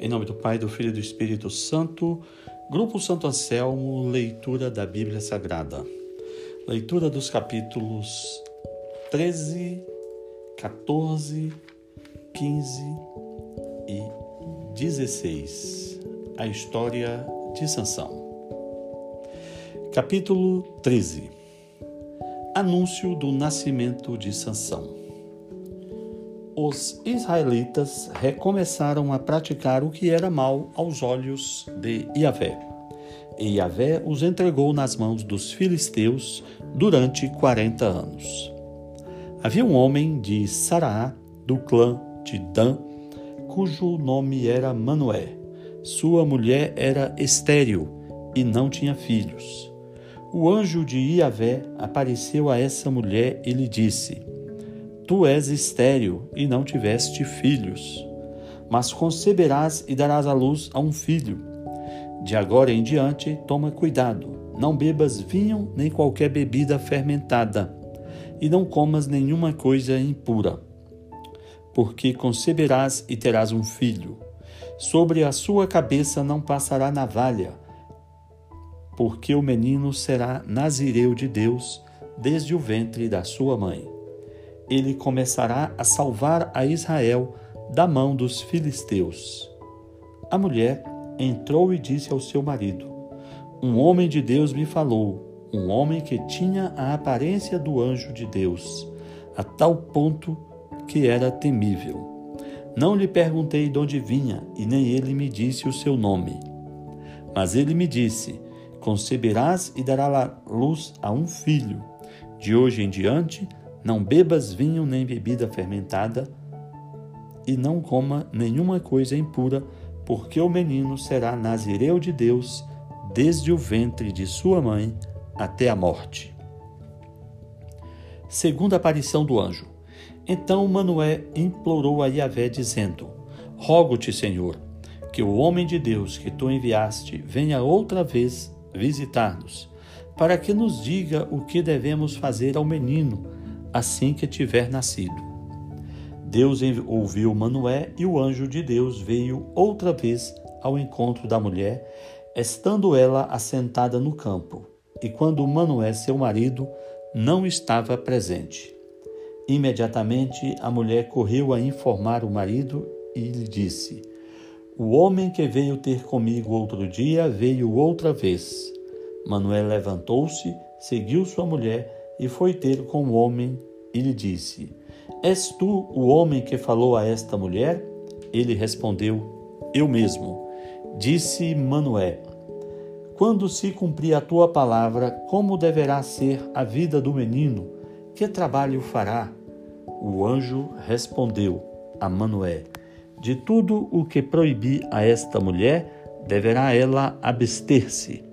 Em nome do Pai, do Filho e do Espírito Santo, Grupo Santo Anselmo, leitura da Bíblia Sagrada. Leitura dos capítulos 13, 14, 15 e 16. A história de Sansão. Capítulo 13. Anúncio do nascimento de Sansão os israelitas recomeçaram a praticar o que era mal aos olhos de Yahvé. E Yahvé os entregou nas mãos dos filisteus durante quarenta anos. Havia um homem de Saraá, do clã de Dan, cujo nome era Manoé. Sua mulher era estéril e não tinha filhos. O anjo de Iavé apareceu a essa mulher e lhe disse: Tu és estéril e não tiveste filhos, mas conceberás e darás à luz a um filho. De agora em diante, toma cuidado, não bebas vinho nem qualquer bebida fermentada, e não comas nenhuma coisa impura. Porque conceberás e terás um filho. Sobre a sua cabeça não passará navalha, porque o menino será nazireu de Deus desde o ventre da sua mãe ele começará a salvar a Israel da mão dos filisteus. A mulher entrou e disse ao seu marido: Um homem de Deus me falou, um homem que tinha a aparência do anjo de Deus, a tal ponto que era temível. Não lhe perguntei de onde vinha, e nem ele me disse o seu nome. Mas ele me disse: Conceberás e darás luz a um filho. De hoje em diante, não bebas vinho nem bebida fermentada, e não coma nenhuma coisa impura, porque o menino será nazireu de Deus desde o ventre de sua mãe até a morte. Segunda aparição do anjo. Então Manoé implorou a Yahvé, dizendo: Rogo-te, Senhor, que o homem de Deus que tu enviaste venha outra vez visitar-nos, para que nos diga o que devemos fazer ao menino assim que tiver nascido. Deus ouviu Manoé e o anjo de Deus veio outra vez ao encontro da mulher, estando ela assentada no campo. E quando Manoé, seu marido, não estava presente. Imediatamente a mulher correu a informar o marido e lhe disse: O homem que veio ter comigo outro dia veio outra vez. Manoé levantou-se, seguiu sua mulher e foi ter com o homem e lhe disse: És tu o homem que falou a esta mulher? Ele respondeu: Eu mesmo. Disse Manoé: Quando se cumprir a tua palavra, como deverá ser a vida do menino? Que trabalho fará? O anjo respondeu a Manoé: De tudo o que proibi a esta mulher, deverá ela abster-se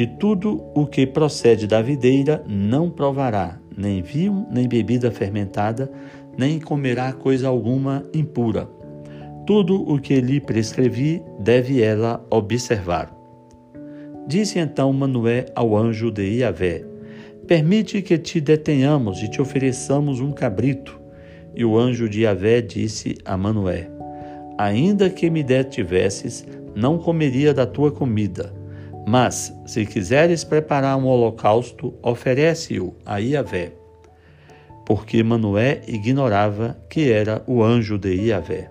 de tudo o que procede da videira não provará, nem vinho, nem bebida fermentada, nem comerá coisa alguma impura. Tudo o que lhe prescrevi deve ela observar. Disse então Manoé ao anjo de Iavé: Permite que te detenhamos e te ofereçamos um cabrito. E o anjo de Iavé disse a Manoé: Ainda que me detivesses, não comeria da tua comida mas, se quiseres preparar um holocausto, oferece-o a Iavé. Porque Manoé ignorava que era o anjo de Iavé.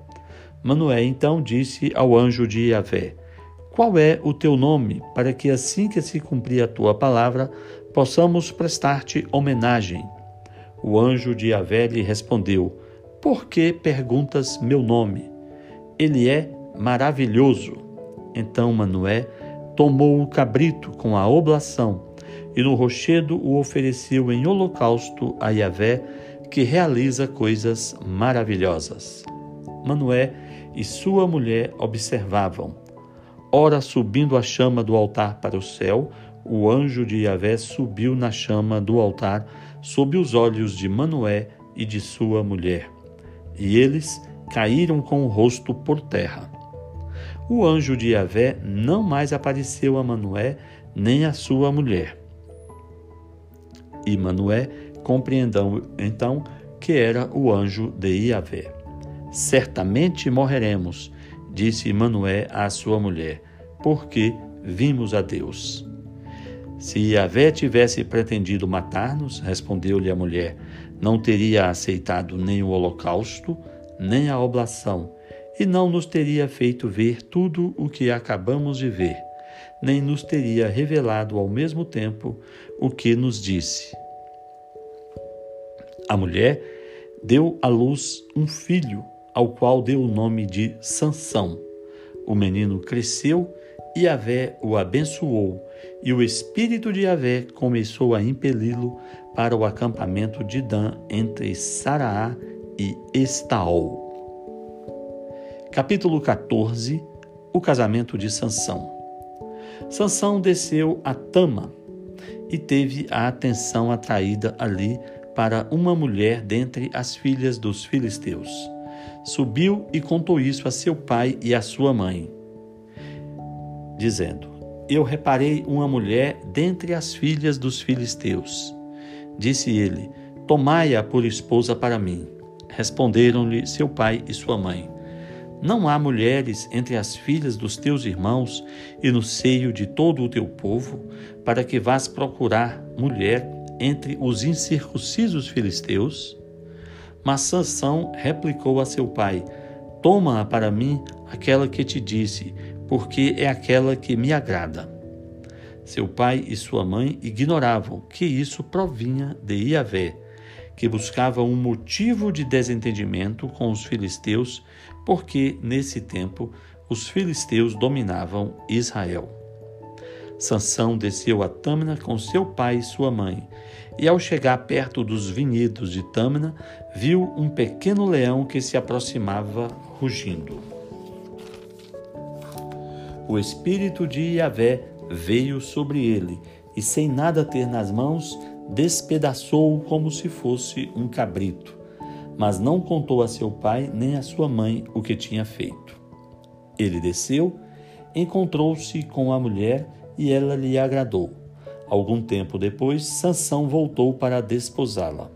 Manoé então disse ao anjo de Iavé: Qual é o teu nome, para que assim que se cumprir a tua palavra, possamos prestar-te homenagem? O anjo de Iavé lhe respondeu: Por que perguntas meu nome? Ele é maravilhoso. Então Manoé tomou o cabrito com a oblação e no rochedo o ofereceu em holocausto a Yahvé, que realiza coisas maravilhosas. Manoé e sua mulher observavam. Ora, subindo a chama do altar para o céu, o anjo de Yahvé subiu na chama do altar sob os olhos de Manoé e de sua mulher. E eles caíram com o rosto por terra o anjo de Yahvé não mais apareceu a Manoé nem a sua mulher. E Manoé compreendeu então que era o anjo de Yahvé. Certamente morreremos, disse Manoé à sua mulher, porque vimos a Deus. Se Yahvé tivesse pretendido matar-nos, respondeu-lhe a mulher, não teria aceitado nem o holocausto, nem a oblação, e não nos teria feito ver tudo o que acabamos de ver, nem nos teria revelado ao mesmo tempo o que nos disse. A mulher deu à luz um filho, ao qual deu o nome de Sansão. O menino cresceu e Yahvé o abençoou, e o espírito de Yahvé começou a impeli-lo para o acampamento de Dan entre Saraá e Estaol. Capítulo 14 O casamento de Sansão. Sansão desceu a Tama e teve a atenção atraída ali para uma mulher dentre as filhas dos filisteus. Subiu e contou isso a seu pai e a sua mãe, dizendo: Eu reparei uma mulher dentre as filhas dos filisteus. Disse ele: Tomai-a por esposa para mim. Responderam-lhe seu pai e sua mãe: Não há mulheres entre as filhas dos teus irmãos e no seio de todo o teu povo, para que vás procurar mulher entre os incircuncisos filisteus? Mas Sansão replicou a seu pai: Toma para mim aquela que te disse, porque é aquela que me agrada. Seu pai e sua mãe ignoravam que isso provinha de Iavé, que buscava um motivo de desentendimento com os filisteus, porque nesse tempo os filisteus dominavam Israel. Sansão desceu a Tâmina com seu pai e sua mãe, e ao chegar perto dos vinhedos de Tâmina, viu um pequeno leão que se aproximava rugindo. O espírito de Yahvé veio sobre ele, e sem nada ter nas mãos, despedaçou-o como se fosse um cabrito, mas não contou a seu pai nem a sua mãe o que tinha feito. Ele desceu, encontrou-se com a mulher e ela lhe agradou. Algum tempo depois, Sansão voltou para desposá-la.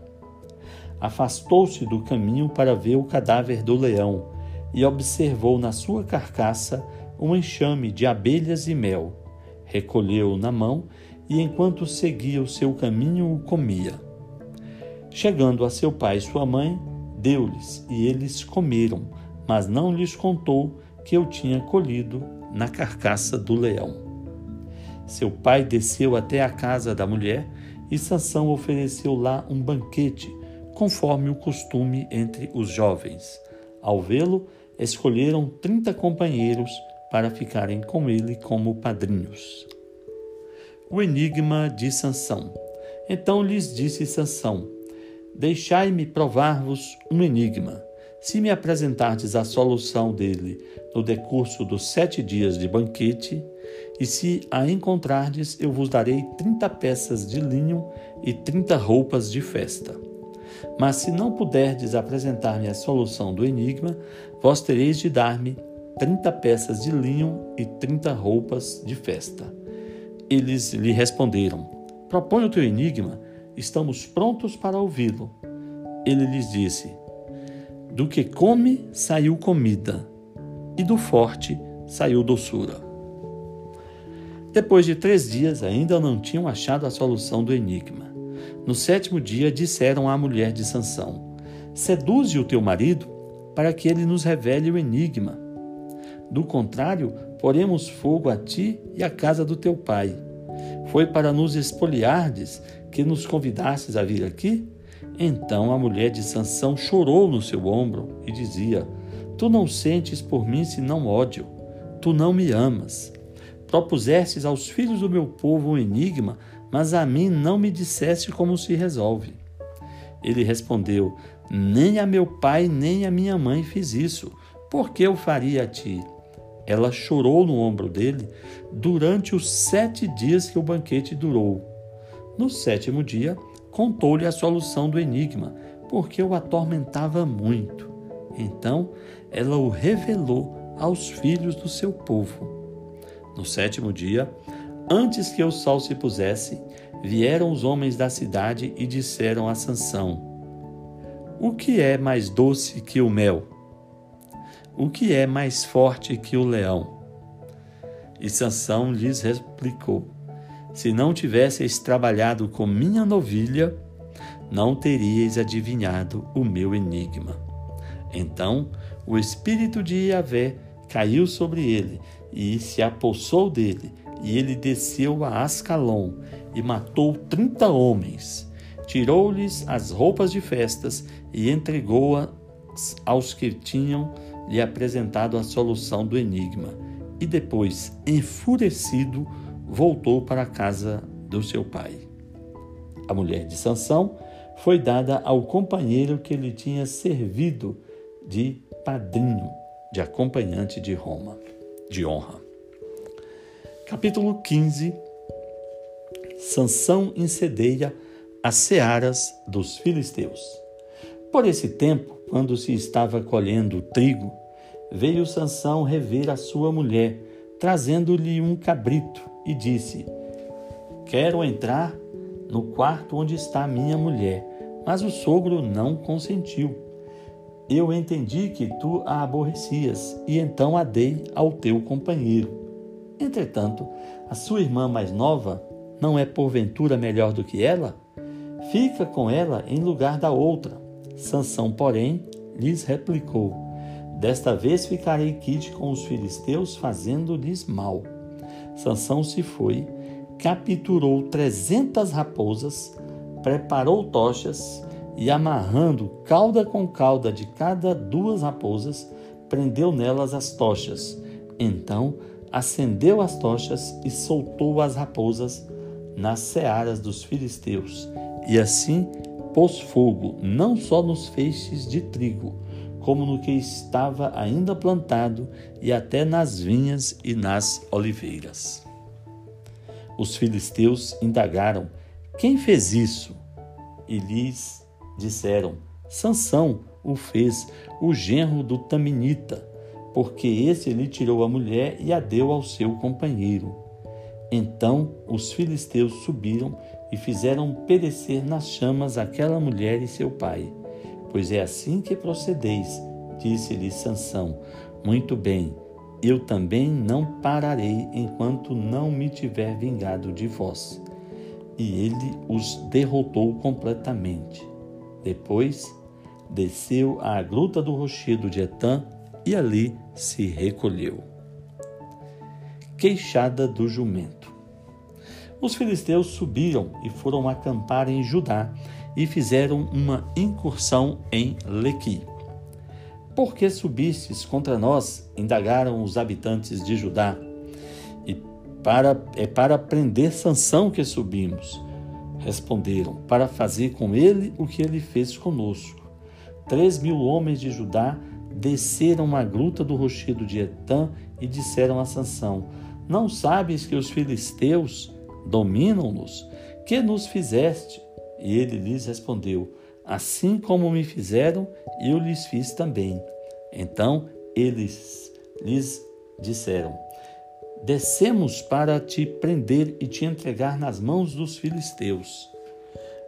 Afastou-se do caminho para ver o cadáver do leão e observou na sua carcaça um enxame de abelhas e mel. Recolheu-o na mão e, enquanto seguia o seu caminho, o comia. Chegando a seu pai e sua mãe, deu-lhes e eles comeram, mas não lhes contou que eu tinha colhido na carcaça do leão. Seu pai desceu até a casa da mulher e Sansão ofereceu lá um banquete, conforme o costume entre os jovens. Ao vê-lo, escolheram trinta companheiros para ficarem com ele como padrinhos. O enigma de Sansão. Então lhes disse Sansão: Deixai-me provar-vos um enigma. Se me apresentardes a solução dele no decurso dos sete dias de banquete, e se a encontrardes, eu vos darei trinta peças de linho e trinta roupas de festa. Mas se não puderdes apresentar-me a solução do enigma, vós tereis de dar-me trinta peças de linho e trinta roupas de festa. Eles lhe responderam: Propõe o teu enigma, estamos prontos para ouvi-lo. Ele lhes disse: do que come saiu comida, e do forte saiu doçura. Depois de três dias, ainda não tinham achado a solução do enigma. No sétimo dia, disseram à mulher de Sansão: Seduze o teu marido para que ele nos revele o enigma. Do contrário, poremos fogo a ti e à casa do teu pai. Foi para nos espoliardes que nos convidastes a vir aqui? Então a mulher de Sansão chorou no seu ombro e dizia: Tu não sentes por mim senão ódio. Tu não me amas. Propusestes aos filhos do meu povo um enigma, mas a mim não me disseste como se resolve. Ele respondeu: Nem a meu pai nem a minha mãe fiz isso. Por que eu faria a ti? Ela chorou no ombro dele durante os sete dias que o banquete durou. No sétimo dia, contou-lhe a solução do enigma, porque o atormentava muito. Então ela o revelou aos filhos do seu povo. No sétimo dia, antes que o sol se pusesse, vieram os homens da cidade e disseram a Sansão: O que é mais doce que o mel? O que é mais forte que o leão? E Sansão lhes replicou: Se não tivesseis trabalhado com minha novilha, não teríeis adivinhado o meu enigma. Então o espírito de Yahvé caiu sobre ele e se apossou dele, e ele desceu a Ascalon e matou trinta homens. Tirou-lhes as roupas de festas e entregou-as aos que tinham lhe apresentado a solução do enigma. E depois, enfurecido, voltou para a casa do seu pai. A mulher de Sansão foi dada ao companheiro que lhe tinha servido de padrinho, de acompanhante de Roma, de honra. Capítulo 15 Sansão incedeia as searas dos filisteus. Por esse tempo, quando se estava colhendo o trigo, veio Sansão rever a sua mulher, trazendo-lhe um cabrito, e disse: Quero entrar no quarto onde está minha mulher. Mas o sogro não consentiu. Eu entendi que tu a aborrecias, e então a dei ao teu companheiro. Entretanto, a sua irmã mais nova não é porventura melhor do que ela? Fica com ela em lugar da outra. Sansão, porém, lhes replicou: Desta vez ficarei quite com os filisteus, fazendo-lhes mal. Sansão se foi, capturou trezentas raposas, preparou tochas e, amarrando cauda com cauda de cada duas raposas, prendeu nelas as tochas. Então acendeu as tochas e soltou as raposas nas searas dos filisteus, e assim pôs fogo não só nos feixes de trigo, como no que estava ainda plantado, e até nas vinhas e nas oliveiras. Os filisteus indagaram: Quem fez isso? E lhes disseram: Sansão o fez, o genro do Taminita, porque esse lhe tirou a mulher e a deu ao seu companheiro. Então os filisteus subiram e fizeram perecer nas chamas aquela mulher e seu pai. Pois é assim que procedeis, disse-lhe Sansão. Muito bem, eu também não pararei enquanto não me tiver vingado de vós. E ele os derrotou completamente. Depois desceu à gruta do rochedo de Etã e ali se recolheu. Queixada do jumento. Os filisteus subiram e foram acampar em Judá e fizeram uma incursão em Lequi. Por que subistes contra nós? indagaram os habitantes de Judá. E para, é para prender Sansão que subimos. Responderam, para fazer com ele o que ele fez conosco. Três mil homens de Judá desceram a gruta do rochedo de Etã e disseram a Sansão: Não sabes que os filisteus dominam-nos? Que nos fizeste? E ele lhes respondeu: Assim como me fizeram, eu lhes fiz também. Então eles lhes disseram: Descemos para te prender e te entregar nas mãos dos filisteus.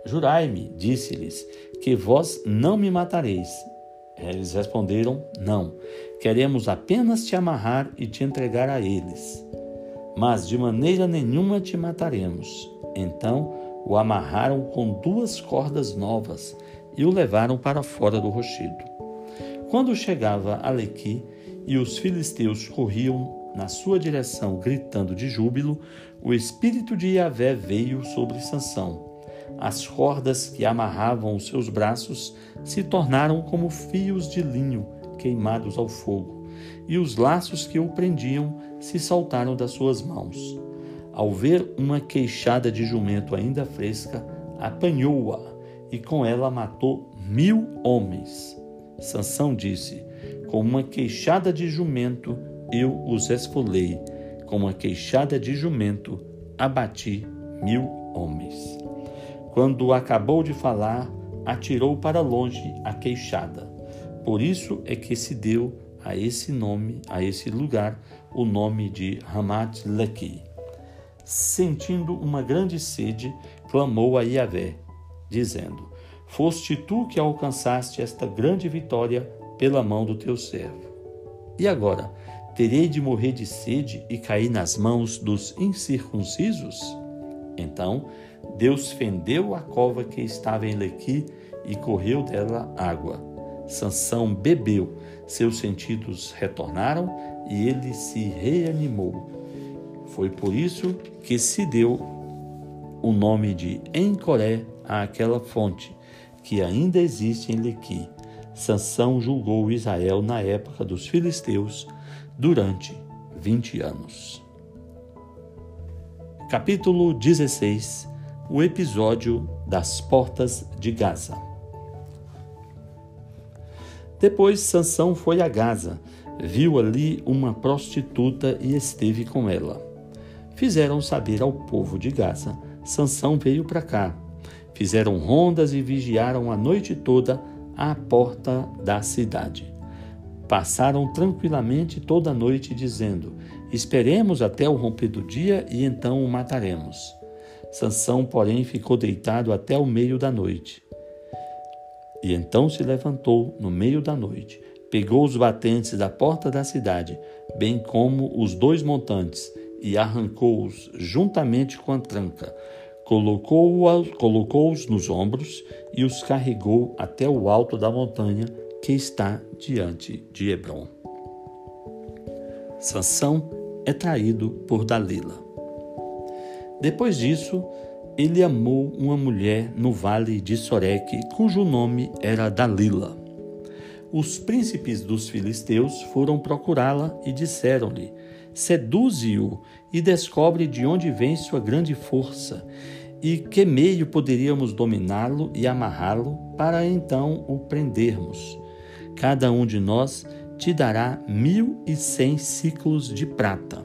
Jurai-me, disse-lhes, que vós não me matareis. Eles responderam: Não, queremos apenas te amarrar e te entregar a eles. Mas de maneira nenhuma te mataremos. Então o amarraram com duas cordas novas e o levaram para fora do rochedo. Quando chegava Alequi e os filisteus corriam na sua direção gritando de júbilo, o espírito de Yahvé veio sobre Sansão. As cordas que amarravam os seus braços se tornaram como fios de linho queimados ao fogo, e os laços que o prendiam se saltaram das suas mãos. Ao ver uma queixada de jumento ainda fresca, apanhou-a e com ela matou mil homens. Sansão disse: Com uma queixada de jumento eu os esfolei, com uma queixada de jumento abati mil homens. Quando acabou de falar, atirou para longe a queixada. Por isso é que se deu a esse nome, a esse lugar, o nome de Ramat Lequi sentindo uma grande sede, clamou a Yahvé, dizendo: Foste tu que alcançaste esta grande vitória pela mão do teu servo. E agora, terei de morrer de sede e cair nas mãos dos incircuncisos? Então, Deus fendeu a cova que estava em Lequi e correu dela água. Sansão bebeu, seus sentidos retornaram e ele se reanimou. Foi por isso que se deu o nome de Encoré àquela fonte, que ainda existe em Lequi. Sansão julgou Israel na época dos filisteus durante 20 anos. Capítulo 16 O episódio das portas de Gaza. Depois Sansão foi a Gaza, viu ali uma prostituta e esteve com ela. Fizeram saber ao povo de Gaza: Sansão veio para cá. Fizeram rondas e vigiaram a noite toda à porta da cidade. Passaram tranquilamente toda a noite, dizendo: Esperemos até o romper do dia e então o mataremos. Sansão, porém, ficou deitado até o meio da noite. E então se levantou no meio da noite, pegou os batentes da porta da cidade, bem como os dois montantes, e arrancou-os juntamente com a tranca. Colocou-os colocou nos ombros e os carregou até o alto da montanha que está diante de Hebron. Sansão é traído por Dalila. Depois disso, ele amou uma mulher no vale de Soreque, cujo nome era Dalila. Os príncipes dos filisteus foram procurá-la e disseram-lhe: Seduze-o e descobre de onde vem sua grande força, e que meio poderíamos dominá-lo e amarrá-lo para então o prendermos. Cada um de nós te dará mil e cem ciclos de prata.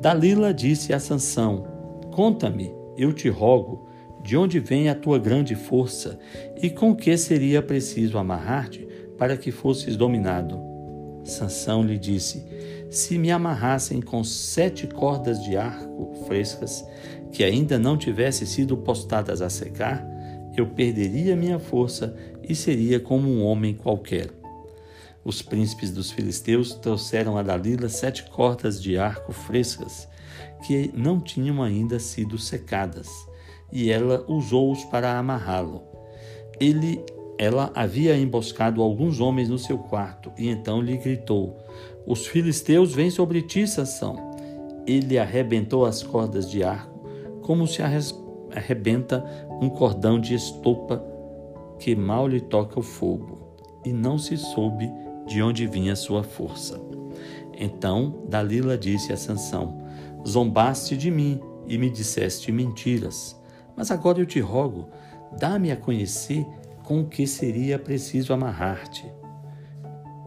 Dalila disse a Sansão: Conta-me, eu te rogo, de onde vem a tua grande força e com que seria preciso amarrar-te para que fosses dominado. Sansão lhe disse: Se me amarrassem com sete cordas de arco frescas, que ainda não tivessem sido postadas a secar, eu perderia minha força e seria como um homem qualquer. Os príncipes dos filisteus trouxeram a Dalila sete cordas de arco frescas que não tinham ainda sido secadas, e ela usou-os para amarrá-lo. Ele ela havia emboscado alguns homens no seu quarto, e então lhe gritou: Os filisteus vêm sobre ti, Sansão. Ele arrebentou as cordas de arco, como se arrebenta um cordão de estopa que mal lhe toca o fogo, e não se soube de onde vinha sua força. Então Dalila disse a Sansão: Zombaste de mim e me disseste mentiras. Mas agora eu te rogo, dá-me a conhecer com o que seria preciso amarrar-te.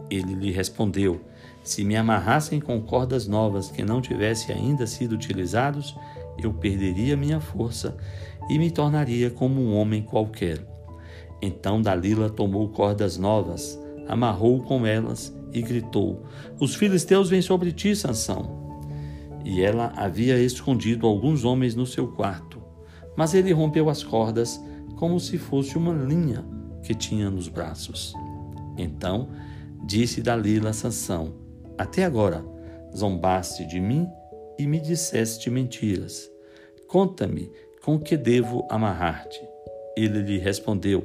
Ele lhe respondeu: Se me amarrassem com cordas novas que não tivessem ainda sido utilizados, eu perderia minha força e me tornaria como um homem qualquer. Então Dalila tomou cordas novas, amarrou com elas e gritou: Os filisteus vêm sobre ti, Sansão e ela havia escondido alguns homens no seu quarto. Mas ele rompeu as cordas como se fosse uma linha que tinha nos braços. Então disse Dalila a Sansão: Até agora zombaste de mim e me disseste mentiras. Conta-me com que devo amarrar-te. Ele lhe respondeu: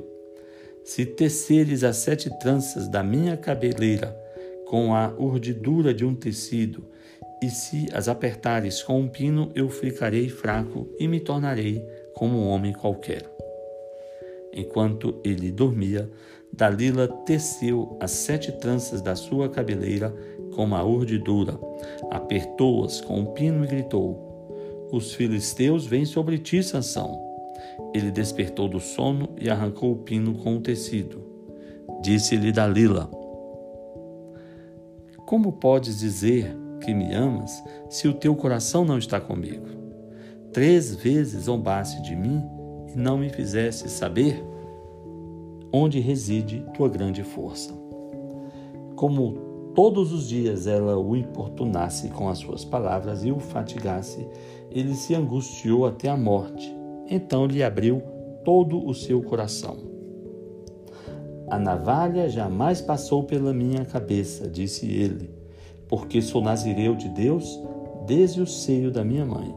Se teceres as sete tranças da minha cabeleira com a urdidura de um tecido e se as apertares com um pino, eu ficarei fraco e me tornarei como um homem qualquer. Enquanto ele dormia, Dalila teceu as sete tranças da sua cabeleira com uma urdidura, apertou-as com um pino e gritou: Os filisteus vêm sobre ti, Sansão. Ele despertou do sono e arrancou o pino com o tecido. Disse-lhe Dalila: Como podes dizer que me amas se o teu coração não está comigo? Três vezes zombaste de mim e não me fizeste saber onde reside tua grande força. Como todos os dias ela o importunasse com as suas palavras e o fatigasse, ele se angustiou até a morte. Então lhe abriu todo o seu coração. A navalha jamais passou pela minha cabeça, disse ele, porque sou nazireu de Deus desde o seio da minha mãe.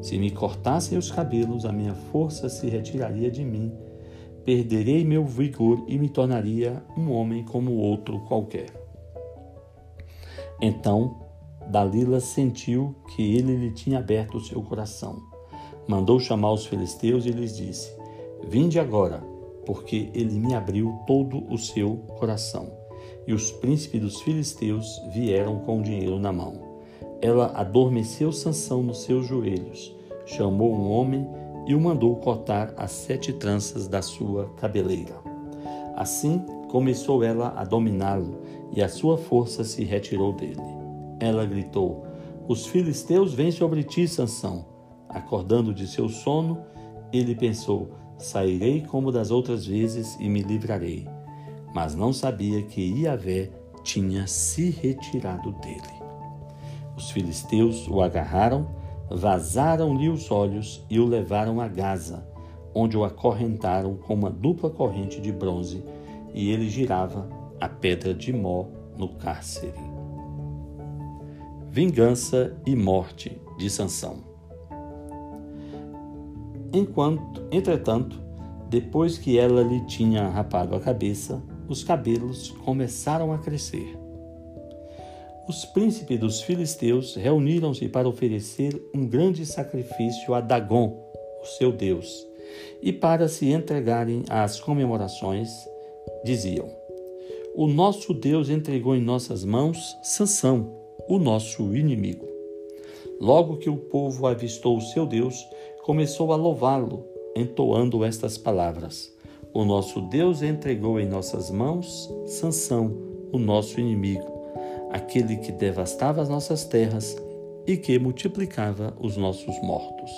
Se me cortassem os cabelos, a minha força se retiraria de mim. Perderei meu vigor e me tornaria um homem como outro qualquer. Então Dalila sentiu que ele lhe tinha aberto o seu coração. Mandou chamar os filisteus e lhes disse: Vinde agora, porque ele me abriu todo o seu coração. E os príncipes dos filisteus vieram com o dinheiro na mão. Ela adormeceu Sansão nos seus joelhos, chamou um homem e o mandou cortar as sete tranças da sua cabeleira. Assim começou ela a dominá-lo, e a sua força se retirou dele. Ela gritou: Os filisteus vêm sobre ti, Sansão. Acordando de seu sono, ele pensou: Sairei como das outras vezes e me livrarei. Mas não sabia que Iavé tinha se retirado dele. Os filisteus o agarraram, vazaram-lhe os olhos e o levaram a Gaza, onde o acorrentaram com uma dupla corrente de bronze, e ele girava a pedra de mó no cárcere. Vingança e morte de Sansão. Enquanto, entretanto, depois que ela lhe tinha rapado a cabeça, os cabelos começaram a crescer. Os príncipes dos filisteus reuniram-se para oferecer um grande sacrifício a Dagon, o seu deus, e para se entregarem às comemorações, diziam: O nosso Deus entregou em nossas mãos Sansão, o nosso inimigo. Logo que o povo avistou o seu Deus, começou a louvá-lo, entoando estas palavras: O nosso Deus entregou em nossas mãos Sansão, o nosso inimigo, aquele que devastava as nossas terras e que multiplicava os nossos mortos.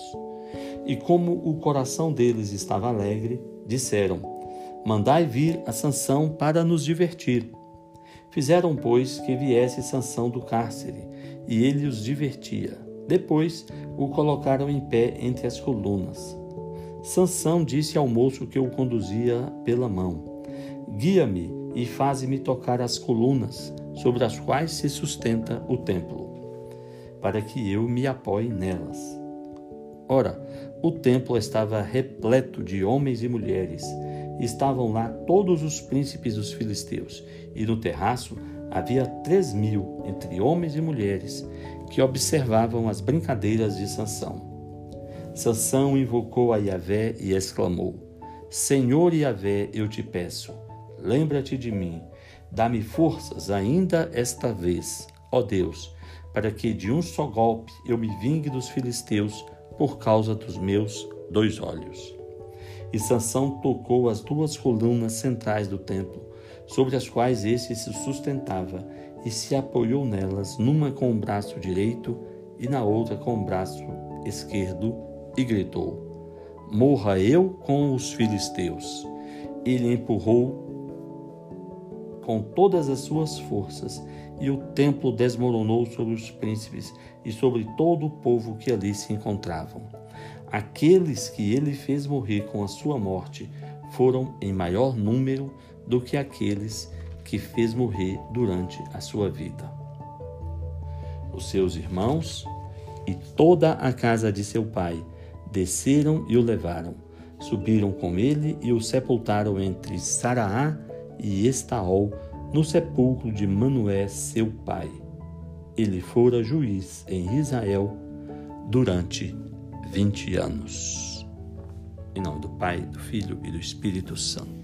E como o coração deles estava alegre, disseram: Mandai vir a Sansão para nos divertir. Fizeram, pois, que viesse Sansão do cárcere, e ele os divertia. Depois o colocaram em pé entre as colunas. Sansão disse ao moço que o conduzia pela mão: Guia-me e faze-me tocar as colunas sobre as quais se sustenta o templo, para que eu me apoie nelas. Ora, o templo estava repleto de homens e mulheres. Estavam lá todos os príncipes dos filisteus, e no terraço havia três mil, entre homens e mulheres, que observavam as brincadeiras de Sansão. Sansão invocou a Yahvé e exclamou: Senhor Yahvé, eu te peço, lembra-te de mim, dá-me forças ainda esta vez, ó Deus, para que de um só golpe eu me vingue dos filisteus por causa dos meus dois olhos. E Sansão tocou as duas colunas centrais do templo, sobre as quais esse se sustentava, e se apoiou nelas, numa com o braço direito e na outra com o braço esquerdo, e gritou: Morra eu com os filisteus. Ele empurrou com todas as suas forças, e o templo desmoronou sobre os príncipes e sobre todo o povo que ali se encontravam. Aqueles que ele fez morrer com a sua morte foram em maior número do que aqueles que fez morrer durante a sua vida. Os seus irmãos e toda a casa de seu pai desceram e o levaram. Subiram com ele e o sepultaram entre Saraá e Estaol, no sepulcro de Manoé, seu pai. Ele fora juiz em Israel durante vinte anos. Em nome do Pai, do Filho e do Espírito Santo.